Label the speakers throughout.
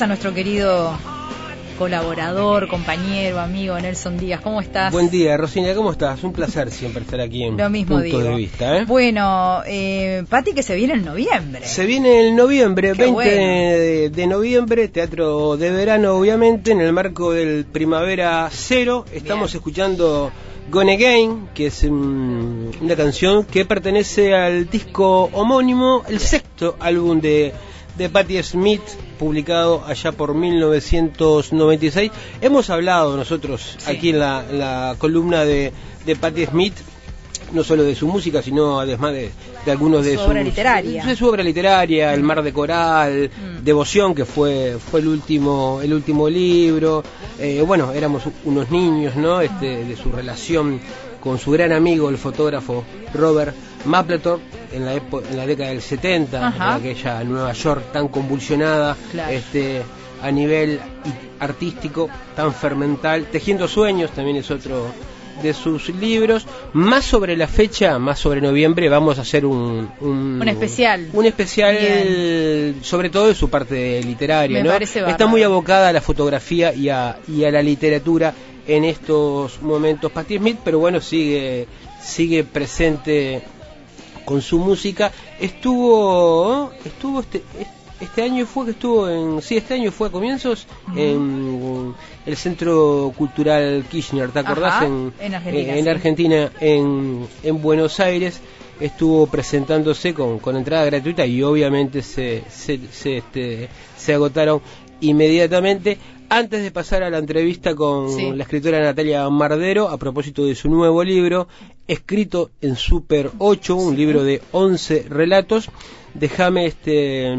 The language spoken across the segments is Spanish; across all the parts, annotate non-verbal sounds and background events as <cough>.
Speaker 1: a nuestro querido colaborador, compañero, amigo Nelson Díaz. ¿Cómo estás?
Speaker 2: Buen día, Rosina, ¿cómo estás? Un placer siempre estar aquí en
Speaker 1: Lo mismo
Speaker 2: Punto de Vista. ¿eh?
Speaker 1: Bueno, eh, Pati, que se viene en noviembre.
Speaker 2: Se viene en noviembre, 20 de, noviembre, teatro de verano, obviamente, en el marco del Primavera Cero. Estamos escuchando Gone Again, que es una canción que pertenece al disco homónimo, el sexto álbum de de Patti Smith, publicado allá por 1996. Hemos hablado nosotros aquí en la, columna de, de Patti Smith no solo de su música, sino además de, algunos de
Speaker 1: su obra literaria.
Speaker 2: De su obra literaria, El mar de coral, mm. Devoción, que fue fue el último el último libro. Eh, bueno, éramos unos niños, ¿no? Este, de su relación con su gran amigo, el fotógrafo Robert Mapplethorpe, en la, en la década del 70, en aquella Nueva York tan convulsionada, este, a nivel artístico, tan fermental. Tejiendo Sueños también es otro de sus libros. Más sobre la fecha, más sobre noviembre, vamos a hacer un,
Speaker 1: un, especial.
Speaker 2: Un especial, sobre todo de su parte literaria. ¿no? Está muy abocada a la fotografía y a, y a la literatura en estos momentos Patti Smith, pero bueno, sigue, sigue presente con su música. Estuvo, estuvo este, este año fue que estuvo en, sí, este año fue a comienzos en el Centro Cultural Kirchner, ¿te acordás?
Speaker 1: en,
Speaker 2: Argentina, en, en, Buenos Aires estuvo presentándose con, con entrada gratuita y obviamente se, se, se, este, se agotaron inmediatamente. Antes de pasar a la entrevista con la escritora Natalia Mardero a propósito de su nuevo libro, escrito en Super 8, un libro de 11 relatos, déjame este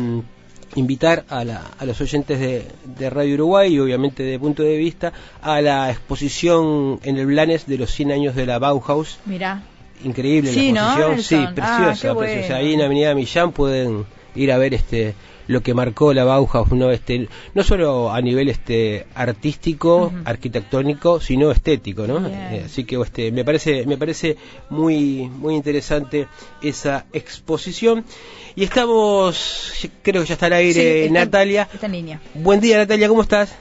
Speaker 2: invitar a, los oyentes de, Radio Uruguay y obviamente de punto de vista a la exposición en el Blanes de los 100 años de la Bauhaus.
Speaker 1: Mira.
Speaker 2: Increíble la exposición, sí, preciosa, preciosa. Ahí en Avenida Millán pueden ir a ver este lo que marcó la Bauhaus, no este no solo a nivel este artístico, arquitectónico, sino estético, ¿no? Eh, así que este me parece me parece muy muy interesante esa exposición y estamos creo que ya está al aire Natalia.
Speaker 1: Está en línea.
Speaker 2: Buen día Natalia, ¿cómo estás?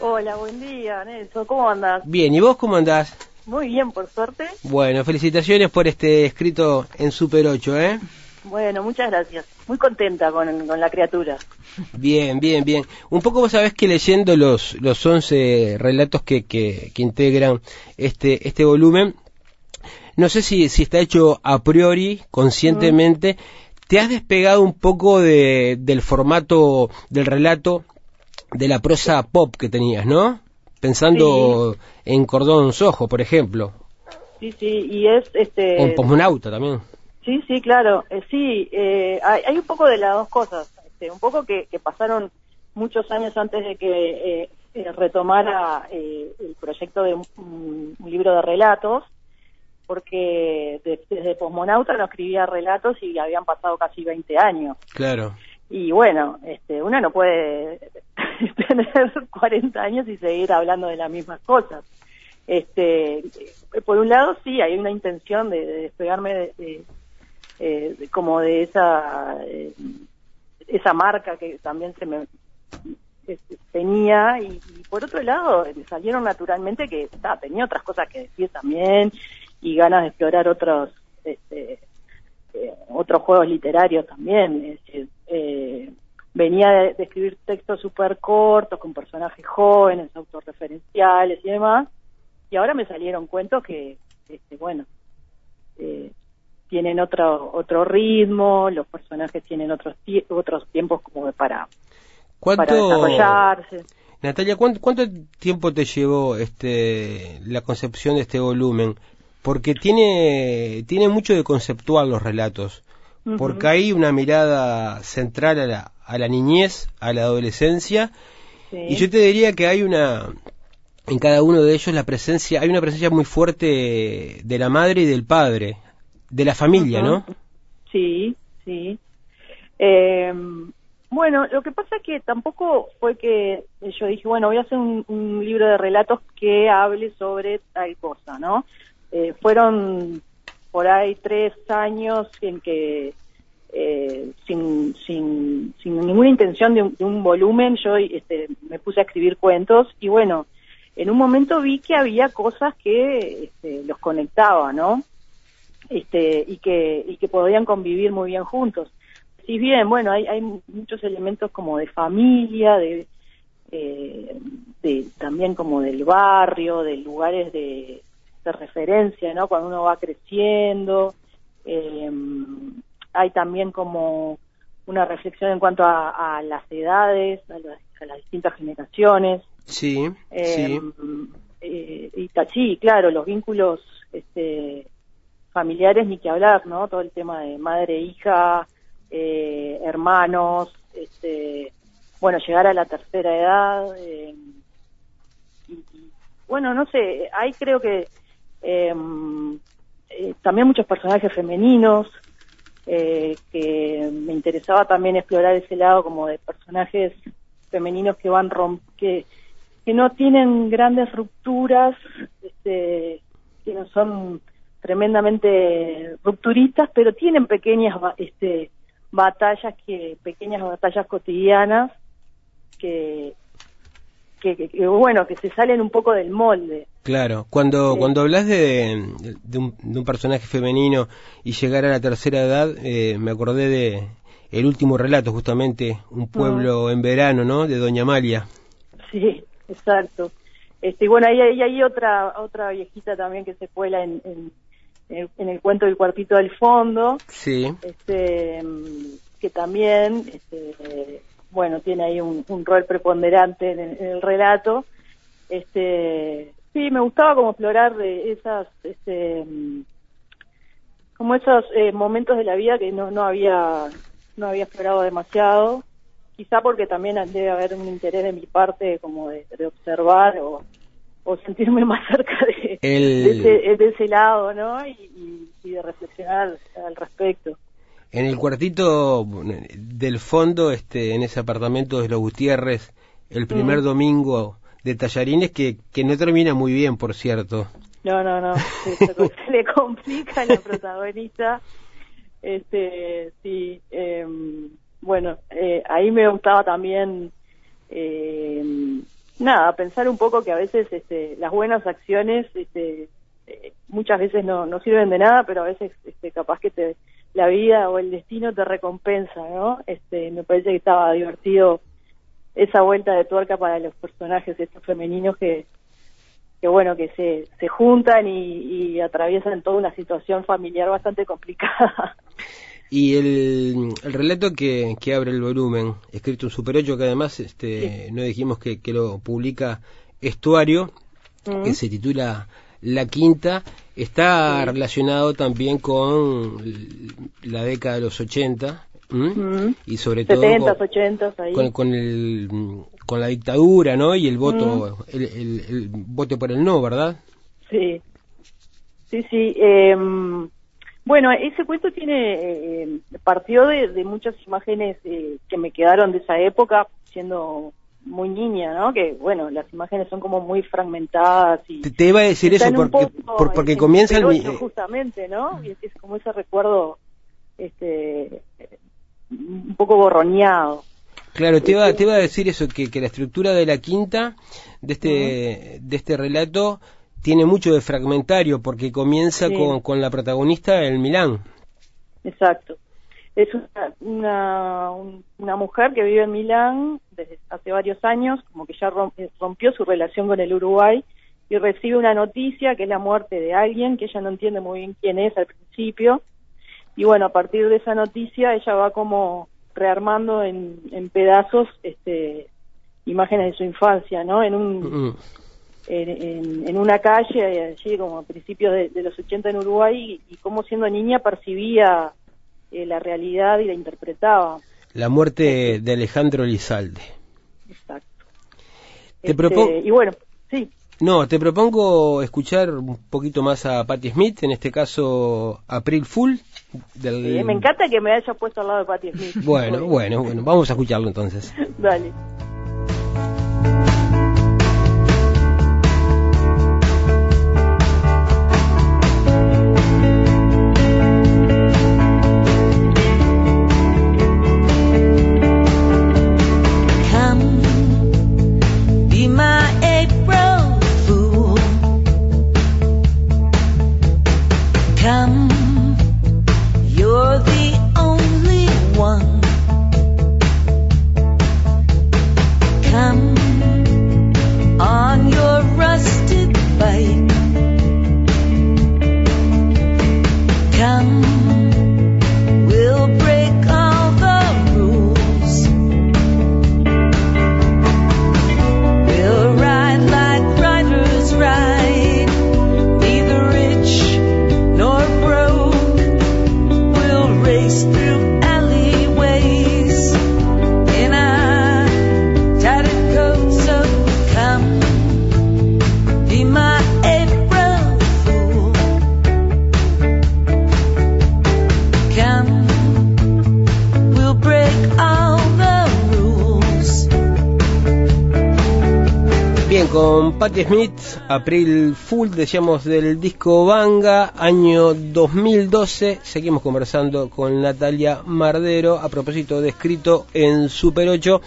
Speaker 3: Hola, buen día, Nelson. ¿Cómo andás?
Speaker 2: Bien, ¿y vos cómo andás?
Speaker 3: Muy bien, por suerte.
Speaker 2: Bueno, felicitaciones por este escrito en Super 8, ¿eh?
Speaker 3: Bueno, muchas gracias. Muy contenta con, la criatura.
Speaker 2: Bien, bien, bien. Un poco vos sabés que leyendo los, los 11 relatos que, que, integran este, este volumen, no sé si, si está hecho a priori, conscientemente, te has despegado un poco de, del formato del relato de la prosa pop que tenías, ¿no? Pensando en Cordón Sojo, por ejemplo.
Speaker 3: Sí, sí, y es este...
Speaker 2: En Posmonauta también.
Speaker 3: Sí, sí, claro. Eh, sí, eh, hay, un poco de las dos cosas. Este, un poco que, pasaron muchos años antes de que eh, retomara el proyecto de un, libro de relatos, porque desde Posmonauta no escribía relatos y habían pasado casi 20 años.
Speaker 2: Claro.
Speaker 3: Y bueno, este, uno no puede <laughs> tener 40 años y seguir hablando de las mismas cosas. Este, por un lado, sí, hay una intención de, despegarme de eh, como de esa eh, esa marca que también se me tenía y, por otro lado salieron naturalmente que tenía otras cosas que decir también y ganas de explorar otros este, eh, otros juegos literarios también. Venía de, escribir textos súper cortos con personajes jóvenes autorreferenciales y demás y ahora me salieron cuentos que este, bueno eh, tienen otro otro ritmo, los personajes tienen otros otros tiempos como para, para desarrollarse.
Speaker 2: Natalia, ¿cuánto, ¿cuánto tiempo te llevó este la concepción de este volumen? Porque tiene tiene mucho de conceptual los relatos, porque hay una mirada central a la, a la niñez, a la adolescencia, y yo te diría que hay una en cada uno de ellos la presencia, hay una presencia muy fuerte de la madre y del padre, de la familia, ¿no?
Speaker 3: Sí, sí. Eh, bueno, lo que pasa es que tampoco fue que yo dije, bueno, voy a hacer un, libro de relatos que hable sobre tal cosa, ¿no? Eh, fueron por ahí tres años en que eh, sin, sin, sin ninguna intención de un, volumen, yo este, me puse a escribir cuentos y bueno, en un momento vi que había cosas que este, los conectaba, ¿no? Este, y que, y que podían convivir muy bien juntos. Si bien, bueno, hay, hay muchos elementos como de familia, de, eh, de también como del barrio, de lugares de, de referencia, ¿no? Cuando uno va creciendo, eh, hay también como una reflexión en cuanto a, las edades, a las, distintas generaciones.
Speaker 2: Sí,
Speaker 3: eh, eh, y sí, claro, los vínculos este, familiares ni que hablar, ¿no? Todo el tema de madre, hija, eh, hermanos, este, bueno, llegar a la tercera edad. y, bueno, no sé, ahí creo que también muchos personajes femeninos, eh, que me interesaba también explorar ese lado como de personajes femeninos que van que que no tienen grandes rupturas este, que no son tremendamente rupturistas pero tienen pequeñas este batallas que pequeñas batallas cotidianas que que, bueno, que se salen un poco del molde.
Speaker 2: Claro, cuando, cuando hablas de, de, un, personaje femenino y llegar a la tercera edad, eh, me acordé de el último relato, justamente, Un pueblo en verano, ¿no? De Doña Amalia.
Speaker 3: Sí, exacto. Este, bueno, ahí, hay otra otra viejita también que se cuela en, en, en, el cuento del cuartito del fondo.
Speaker 2: Sí.
Speaker 3: Este, que también este, bueno, tiene ahí un, rol preponderante en el, relato. Este, sí, me gustaba como explorar de esas, este, como esos eh, momentos de la vida que no, no había, no había explorado demasiado. Quizá porque también debe haber un interés de mi parte como de, observar o, o sentirme más cerca de, de, ese, lado, ¿no? y de reflexionar al respecto.
Speaker 2: En el cuartito del fondo, este, en ese apartamento de los Gutiérrez, el primer mm. domingo de tallarines que, que no termina muy bien, por cierto.
Speaker 3: No, no, no, se, <laughs> le complica a la protagonista. Este, sí, em, bueno, eh, ahí me gustaba también, eh, nada, pensar un poco que a veces este, las buenas acciones, este, eh, muchas veces no, no sirven de nada, pero a veces este, capaz que te la vida o el destino te recompensa, ¿no? Este, me parece que estaba divertido esa vuelta de tuerca para los personajes estos femeninos que, que bueno, que se, se juntan y, atraviesan toda una situación familiar bastante complicada. <laughs>
Speaker 2: Y el, el relato que, que, abre el volumen, escrito en Super 8, que además este, no dijimos que, que lo publica Estuario, que se titula la quinta está relacionado también con la década de los 80 y sobre todo con, con, el, con la dictadura ¿no? y el voto el, el, voto por el no verdad
Speaker 3: sí. Sí sí em, bueno ese cuento tiene eh, partió de, de, muchas imágenes eh, que me quedaron de esa época siendo muy niña, ¿no? Que bueno, las imágenes son como muy fragmentadas y
Speaker 2: te, iba a decir eso porque porque comienza
Speaker 3: el justamente, ¿no? Y es, como ese recuerdo este un poco borroneado.
Speaker 2: Claro, te iba, te iba a decir eso, que, que la estructura de la quinta, de este, de este relato, tiene mucho de fragmentario, porque comienza con, con la protagonista en Milán.
Speaker 3: Exacto es una, una, mujer que vive en Milán desde hace varios años, como que ya eh, rompió su relación con el Uruguay y recibe una noticia que es la muerte de alguien que ella no entiende muy bien quién es al principio. Y bueno, a partir de esa noticia ella va como rearmando en, en pedazos este, imágenes de su infancia, ¿no? En un... En, una calle allí como a principios de, los 80 en Uruguay y, y cómo siendo niña percibía eh, la realidad y la interpretaba.
Speaker 2: La muerte de Alejandro Lizalde.
Speaker 3: Exacto.
Speaker 2: Te este,
Speaker 3: Y bueno, sí.
Speaker 2: No, te propongo escuchar un poquito más a Patti Smith, en este caso April Fool.
Speaker 3: Del... me encanta que me haya puesto al lado de Patti Smith.
Speaker 2: Bueno, <laughs> bueno, bueno, vamos a escucharlo entonces.
Speaker 3: Dale.
Speaker 2: Patti Smith, April Full, decíamos del disco Banga, año 2012. Seguimos conversando con Natalia Mardero a propósito de escrito en Super 8.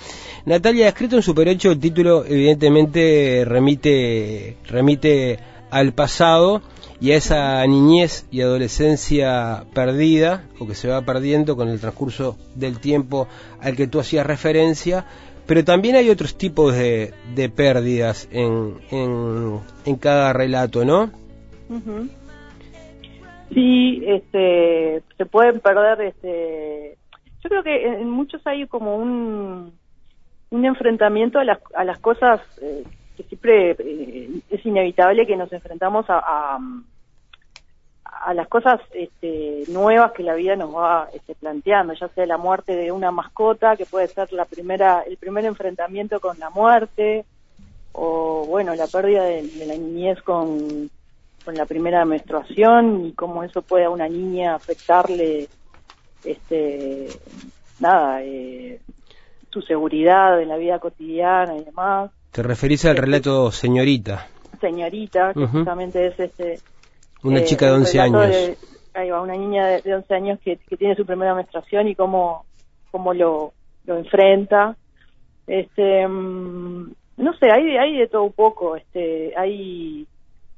Speaker 2: Natalia, escrito en Super 8, el título evidentemente remite, remite al pasado y a esa niñez y adolescencia perdida o que se va perdiendo con el transcurso del tiempo al que tú hacías referencia pero también hay otros tipos de, de pérdidas en, en, cada relato, ¿no?
Speaker 3: Sí, este, se pueden perder, este, yo creo que en muchos hay como un, un enfrentamiento a las, a las cosas eh, que siempre eh, es inevitable que nos enfrentamos a las cosas este, nuevas que la vida nos va este, planteando, ya sea la muerte de una mascota, que puede ser la primera, el primer enfrentamiento con la muerte, o bueno, la pérdida de, la niñez con, con la primera menstruación y cómo eso puede a una niña afectarle, este, nada, eh, su seguridad en la vida cotidiana y demás.
Speaker 2: Te referís al este, relato señorita.
Speaker 3: Señorita, que justamente es este
Speaker 2: una eh, chica de 11 años.
Speaker 3: ahí va, una niña de, 11 años que, tiene su primera menstruación y cómo, cómo lo, lo enfrenta. Este, mm, no sé, hay, hay de todo un poco. Este, hay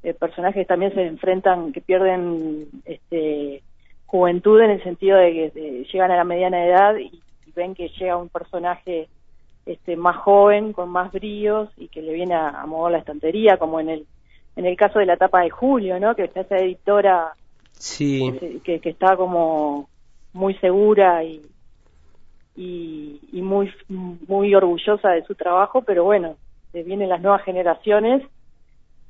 Speaker 3: eh, personajes que también se enfrentan, que pierden este, juventud en el sentido de que llegan a la mediana edad y, ven que llega un personaje este, más joven, con más bríos y que le viene a, a mover la estantería, como en el en el caso de la etapa de Julio, ¿no? Que está esa editora
Speaker 2: sí.
Speaker 3: que, que está como muy segura y, y, muy muy orgullosa de su trabajo, pero bueno, vienen las nuevas generaciones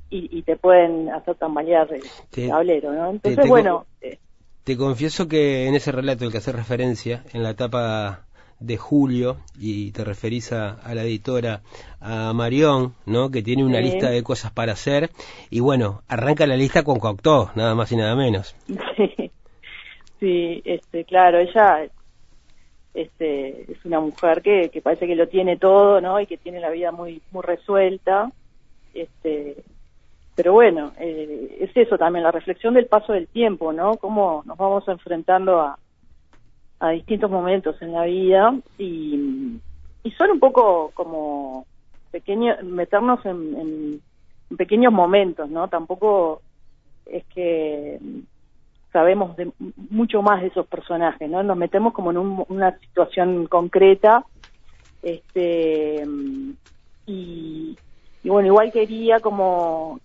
Speaker 3: y, y te pueden hacer tambalear el tablero, ¿no? Entonces, bueno...
Speaker 2: Eh, te confieso que en ese relato al que hace referencia, en la etapa de julio y te referís a, la editora a Marión, ¿no? Que tiene una lista de cosas para hacer y bueno, arranca la lista con Cocteau, nada más y nada menos.
Speaker 3: Sí, sí este, claro, ella este, es una mujer que, que parece que lo tiene todo, ¿no? Y que tiene la vida muy muy resuelta, este, pero bueno, eh, es eso también, la reflexión del paso del tiempo, ¿no? Cómo nos vamos enfrentando a, a distintos momentos en la vida y, y son un poco como pequeños, meternos en, pequeños momentos, ¿no? Tampoco es que sabemos de, mucho más de esos personajes, ¿no? Nos metemos como en una situación concreta, este, y, bueno, igual quería como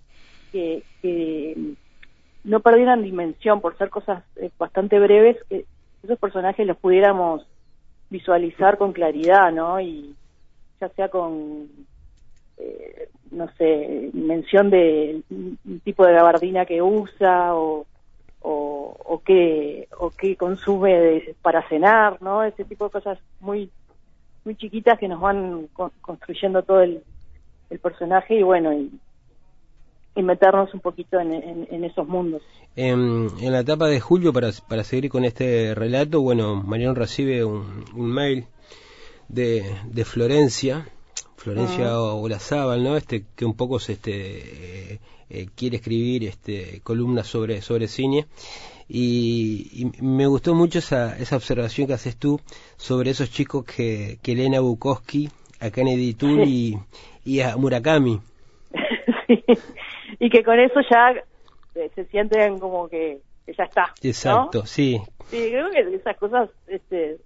Speaker 3: que, no perdieran dimensión por ser cosas eh, bastante breves, que esos personajes los pudiéramos visualizar con claridad, ¿no? Y ya sea con, eh, no sé, mención de un tipo de gabardina que usa o, o, o qué, o qué consume para cenar, ¿no? Ese tipo de cosas muy, muy chiquitas que nos van construyendo todo el personaje y bueno, y, y meternos un poquito en, esos mundos.
Speaker 2: En, la etapa de julio, para, para seguir con este relato, bueno, Marión recibe un, mail de, de Florencia, Florencia uh Olazábal, ¿no? Este que un poco se este eh, eh, quiere escribir este columnas sobre sobre cine y, me gustó mucho esa, esa observación que haces tú sobre esos chicos que, que leen a Bukowski, a Kennedy Toole y, a Murakami. <laughs>
Speaker 3: sí y que con eso ya eh, se sienten como que, ya está.
Speaker 2: Exacto, sí.
Speaker 3: Sí, creo que esas cosas, este,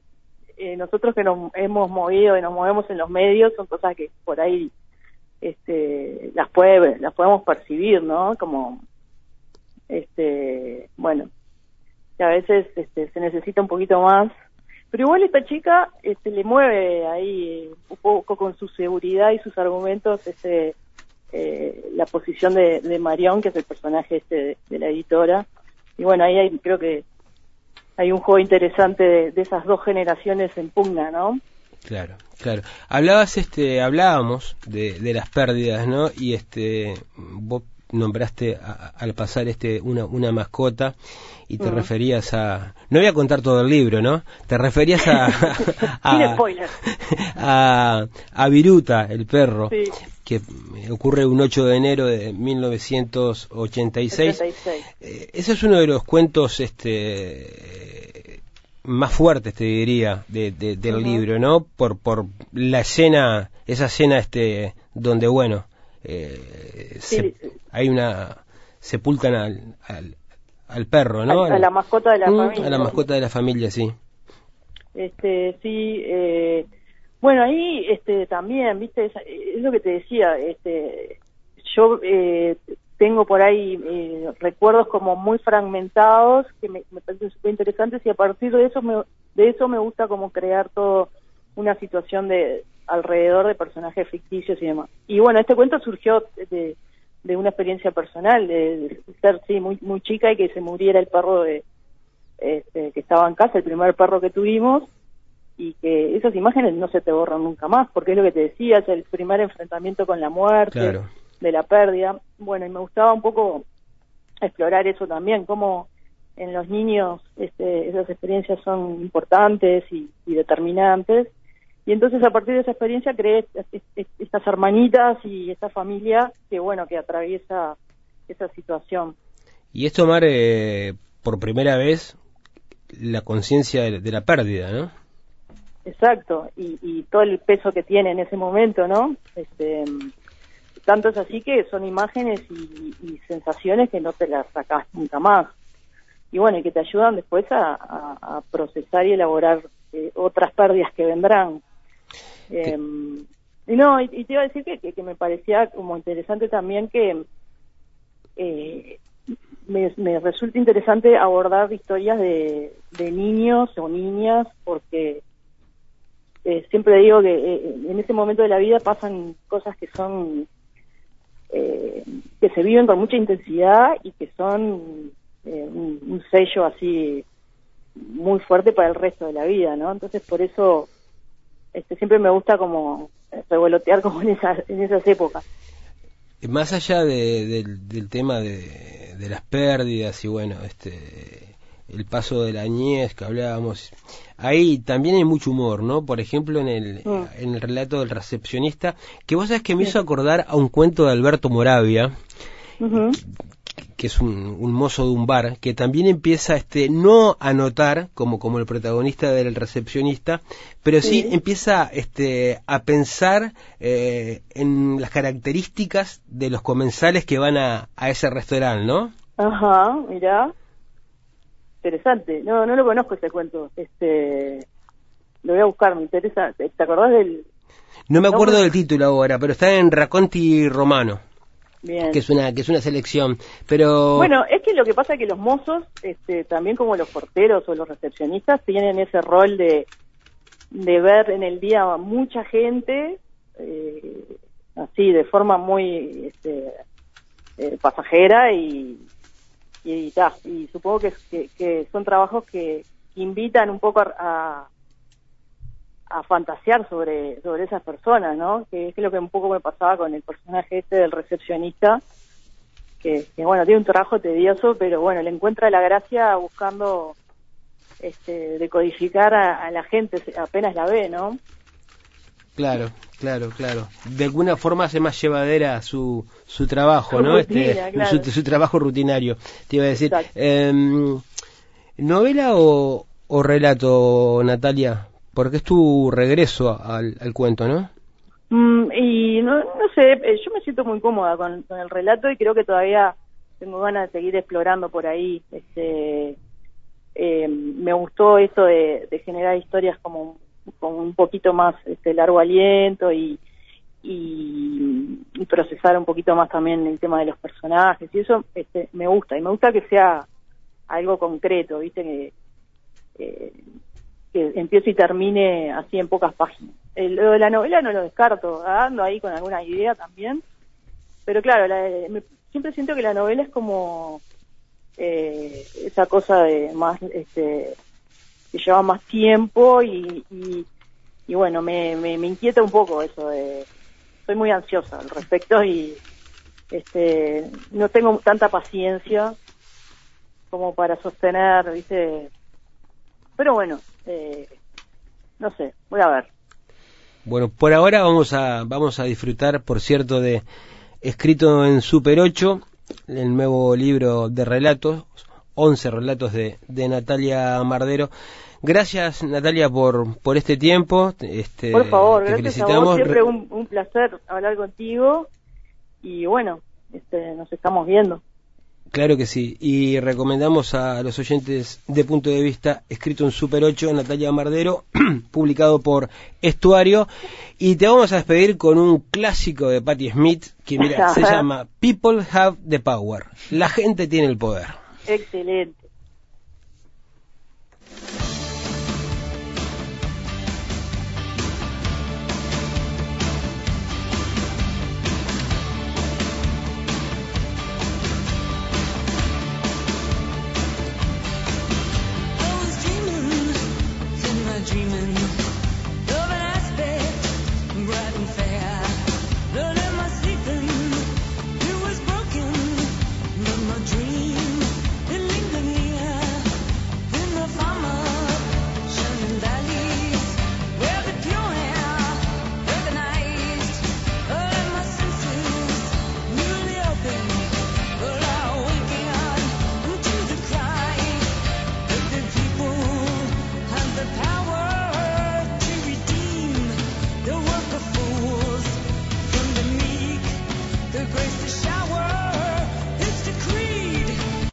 Speaker 3: eh, nosotros que nos hemos movido y nos movemos en los medios, son cosas que por ahí este, las, puede, las podemos percibir, ¿no? Como, este, bueno, que a veces este, se necesita un poquito más. Pero igual esta chica este, le mueve ahí un poco con su seguridad y sus argumentos este, eh, la posición de, de, Marión, que es el personaje este de, la editora. Y bueno, ahí hay, creo que hay un juego interesante de, esas dos generaciones en pugna, ¿no?
Speaker 2: Claro, claro. Hablabas, este, hablábamos de, de las pérdidas, ¿no? Y este, vos nombraste al pasar este una, una mascota y te referías a no voy a contar todo el libro no te referías a <laughs> <laughs> a, a, Viruta el perro que ocurre un 8 de enero de 1986 eh, ese es uno de los cuentos este más fuertes te diría de, del libro no por por la escena esa escena este donde bueno eh, hay una sepultan al, al, perro, ¿no?
Speaker 3: A, la mascota de la mm, familia.
Speaker 2: A la mascota de la familia, sí.
Speaker 3: Este, sí, eh, bueno, ahí este, también, viste, es, lo que te decía, este, yo eh, tengo por ahí eh, recuerdos como muy fragmentados que me, me parecen súper interesantes y a partir de eso me, de eso me gusta como crear todo una situación de alrededor de personajes ficticios y demás. Y bueno, este cuento surgió de, de una experiencia personal, de, ser sí muy muy chica y que se muriera el perro de, este, que estaba en casa, el primer perro que tuvimos, y que esas imágenes no se te borran nunca más, porque es lo que te decía, es el primer enfrentamiento con la muerte, de la pérdida. Bueno, y me gustaba un poco explorar eso también, cómo en los niños este, esas experiencias son importantes y determinantes y entonces a partir de esa experiencia creé estas hermanitas y esta familia que bueno que atraviesa esa situación.
Speaker 2: Y es tomar eh, por primera vez la conciencia de, la pérdida no
Speaker 3: exacto. Y, todo el peso que tiene en ese momento no este tanto es así que son imágenes y, sensaciones que no te las sacas nunca más. Y bueno y que te ayudan después a, procesar y elaborar eh, otras pérdidas que vendrán eh, y no, y, te iba a decir que, que, me parecía como interesante también que eh, me, me, resulta interesante abordar historias de, de niños o niñas porque eh, siempre digo que eh, en ese momento de la vida pasan cosas que son que se viven con mucha intensidad y que son un, sello así muy fuerte para el resto de la vida, ¿no? Entonces por eso este, siempre me gusta como revolotear como en esas, en esas épocas.
Speaker 2: Más allá del tema de, las pérdidas y bueno, este el paso de la niñez que hablábamos, ahí también hay mucho humor, ¿no? Por ejemplo, en el, mm. en el relato del recepcionista, que vos sabés que me hizo acordar a un cuento de Alberto Moravia, que es un, mozo de un bar, que también empieza este no a notar como, como el protagonista del recepcionista, pero sí, empieza este a pensar eh, en las características de los comensales que van a, a ese restaurante, ¿no?
Speaker 3: Ajá, mira. Interesante. No, no lo conozco ese cuento. Este lo voy a buscar, me interesa. ¿Te acordás del
Speaker 2: No me acuerdo del título ahora, pero está en Raconti Romano que es una que es una selección. Pero
Speaker 3: bueno es que lo que pasa es que los mozos este, también como los porteros o los recepcionistas tienen ese rol de de ver en el día mucha gente eh, así de forma muy este, eh, pasajera y y, y supongo que, que, son trabajos que, invitan un poco a, a fantasear sobre, sobre esas personas, ¿no? Que es lo que un poco me pasaba con el personaje este del recepcionista, que, bueno, tiene un trabajo tedioso, pero bueno, le encuentra la gracia buscando este, decodificar a, la gente apenas la ve, ¿no?
Speaker 2: Claro, claro, claro. De alguna forma hace más llevadera su, su trabajo, ¿no? este, su, trabajo rutinario. Te iba a decir, em, ¿novela o, o relato, Natalia? Porque es tu regreso al, cuento, ¿no?
Speaker 3: Mm, y no, no sé, eh, yo me siento muy cómoda con, el relato y creo que todavía tengo ganas de seguir explorando por ahí. Este, eh, me gustó esto de, generar historias como con un poquito más este, largo aliento y, y, procesar un poquito más también el tema de los personajes y eso este, me gusta y me gusta que sea algo concreto, viste que eh, que empiece y termine así en pocas páginas. El, lo de la novela no lo descarto, ando ahí con alguna idea también, pero claro, siempre siento que la novela es como eh, esa cosa de más, este, que lleva más tiempo y, y, bueno, me, me, inquieta un poco eso de, soy muy ansiosa al respecto y, este, no tengo tanta paciencia como para sostener, ¿viste? Pero bueno, eh, no sé, voy a ver.
Speaker 2: Bueno, por ahora vamos a, vamos a disfrutar, por cierto, de escrito en Super 8, el nuevo libro de relatos, 11 relatos de, de Natalia Mardero. Gracias Natalia por, por este tiempo. Este,
Speaker 3: por favor, gracias a vos. Siempre un, un placer hablar contigo y bueno, este, nos estamos viendo.
Speaker 2: Claro que sí, y recomendamos a los oyentes de punto de vista escrito en Super 8, Natalia Mardero, <clears throat> publicado por Estuario, y te vamos a despedir con un clásico de Patti Smith que mira, <laughs> se llama People Have the Power, la gente tiene el poder.
Speaker 3: Excelente.